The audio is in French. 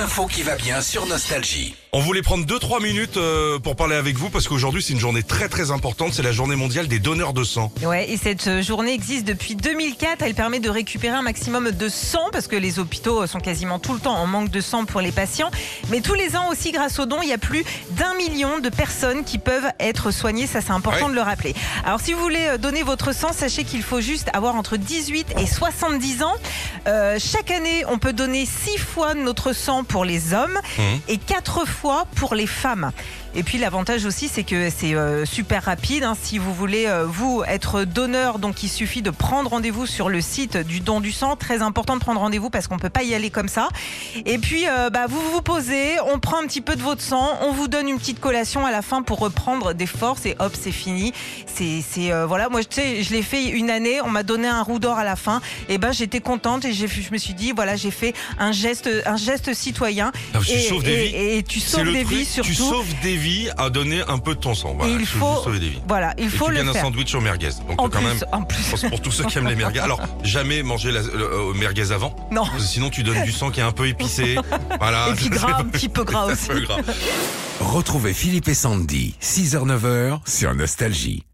L'info qui va bien sur Nostalgie. On voulait prendre 2-3 minutes euh, pour parler avec vous parce qu'aujourd'hui c'est une journée très très importante, c'est la journée mondiale des donneurs de sang. Ouais, et cette euh, journée existe depuis 2004. Elle permet de récupérer un maximum de sang parce que les hôpitaux sont quasiment tout le temps en manque de sang pour les patients. Mais tous les ans aussi, grâce aux dons, il y a plus d'un million de personnes qui peuvent être soignées. Ça, c'est important Ouais. de le rappeler. Alors, si vous voulez euh, donner votre sang, sachez qu'il faut juste avoir entre 18 et 70 ans. Euh, chaque année, on peut donner 6 fois notre sang pour les hommes Mhm. et 4 fois pour les femmes. Et puis l'avantage aussi, c'est que c'est euh, super rapide. hein. Si vous voulez, euh, vous, être donneur, donc il suffit de prendre rendez-vous sur le site du don du sang. Très important de prendre rendez-vous parce qu'on peut pas y aller comme ça. Et puis, euh, bah, vous vous posez, on prend un petit peu de votre sang, on vous donne une petite collation à la fin pour reprendre des forces et hop, c'est fini. C'est, c'est voilà, moi, tu sais, je l'ai fait une année, on m'a donné un roux d'or à la fin. Et ben, j'étais contente et j'ai, je me suis dit, voilà, j'ai fait un geste, un geste citoyen. Ah, tu et, sauves des et- vies. et tu sauves des truc, vies surtout. Tu sauves des vies à donner un peu de ton sang. Voilà, Et il faut- sauver des vies. Voilà, il Et faut tu le gagnes un faire. sandwich au merguez. Donc En quand plus, même, en plus. pour tous ceux qui aiment les merguez. Alors, jamais manger la, le, euh, merguez avant. Non. Sinon, tu donnes du sang qui est un peu épicé. Voilà. Et puis gras, un petit peu gras aussi. peu gras. Retrouvez Philippe et Sandy, 6h-9h sur Nostalgie.